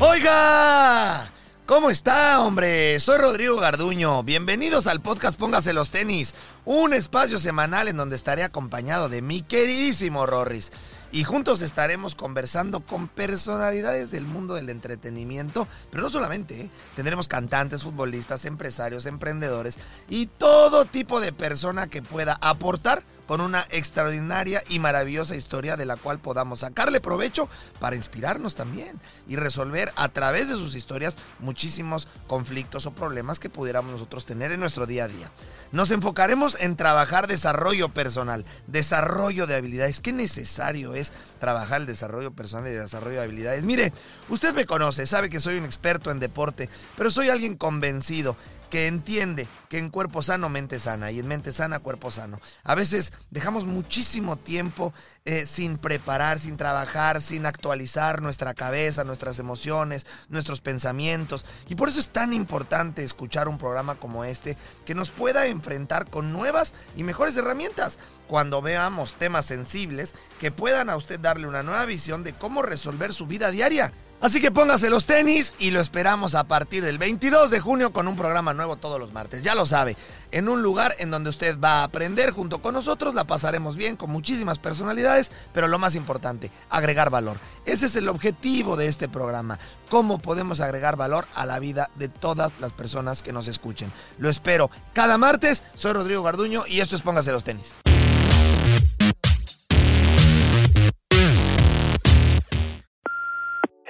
Oiga, ¿cómo está, hombre? Soy Rodrigo Garduño. Bienvenidos al podcast Póngase los tenis, un espacio semanal en donde estaré acompañado de mi queridísimo Rorris. Y juntos estaremos conversando con personalidades del mundo del entretenimiento, pero no solamente, ¿eh? tendremos cantantes, futbolistas, empresarios, emprendedores y todo tipo de persona que pueda aportar con una extraordinaria y maravillosa historia de la cual podamos sacarle provecho para inspirarnos también y resolver a través de sus historias muchísimos conflictos o problemas que pudiéramos nosotros tener en nuestro día a día. Nos enfocaremos en trabajar desarrollo personal, desarrollo de habilidades. Qué necesario es trabajar el desarrollo personal y desarrollo de habilidades. Mire, usted me conoce, sabe que soy un experto en deporte, pero soy alguien convencido que entiende que en cuerpo sano, mente sana y en mente sana, cuerpo sano. A veces dejamos muchísimo tiempo eh, sin preparar, sin trabajar, sin actualizar nuestra cabeza, nuestras emociones, nuestros pensamientos. Y por eso es tan importante escuchar un programa como este que nos pueda enfrentar con nuevas y mejores herramientas cuando veamos temas sensibles que puedan a usted darle una nueva visión de cómo resolver su vida diaria. Así que póngase los tenis y lo esperamos a partir del 22 de junio con un programa nuevo todos los martes. Ya lo sabe, en un lugar en donde usted va a aprender junto con nosotros, la pasaremos bien con muchísimas personalidades, pero lo más importante, agregar valor. Ese es el objetivo de este programa, cómo podemos agregar valor a la vida de todas las personas que nos escuchen. Lo espero cada martes, soy Rodrigo Garduño y esto es Póngase los tenis.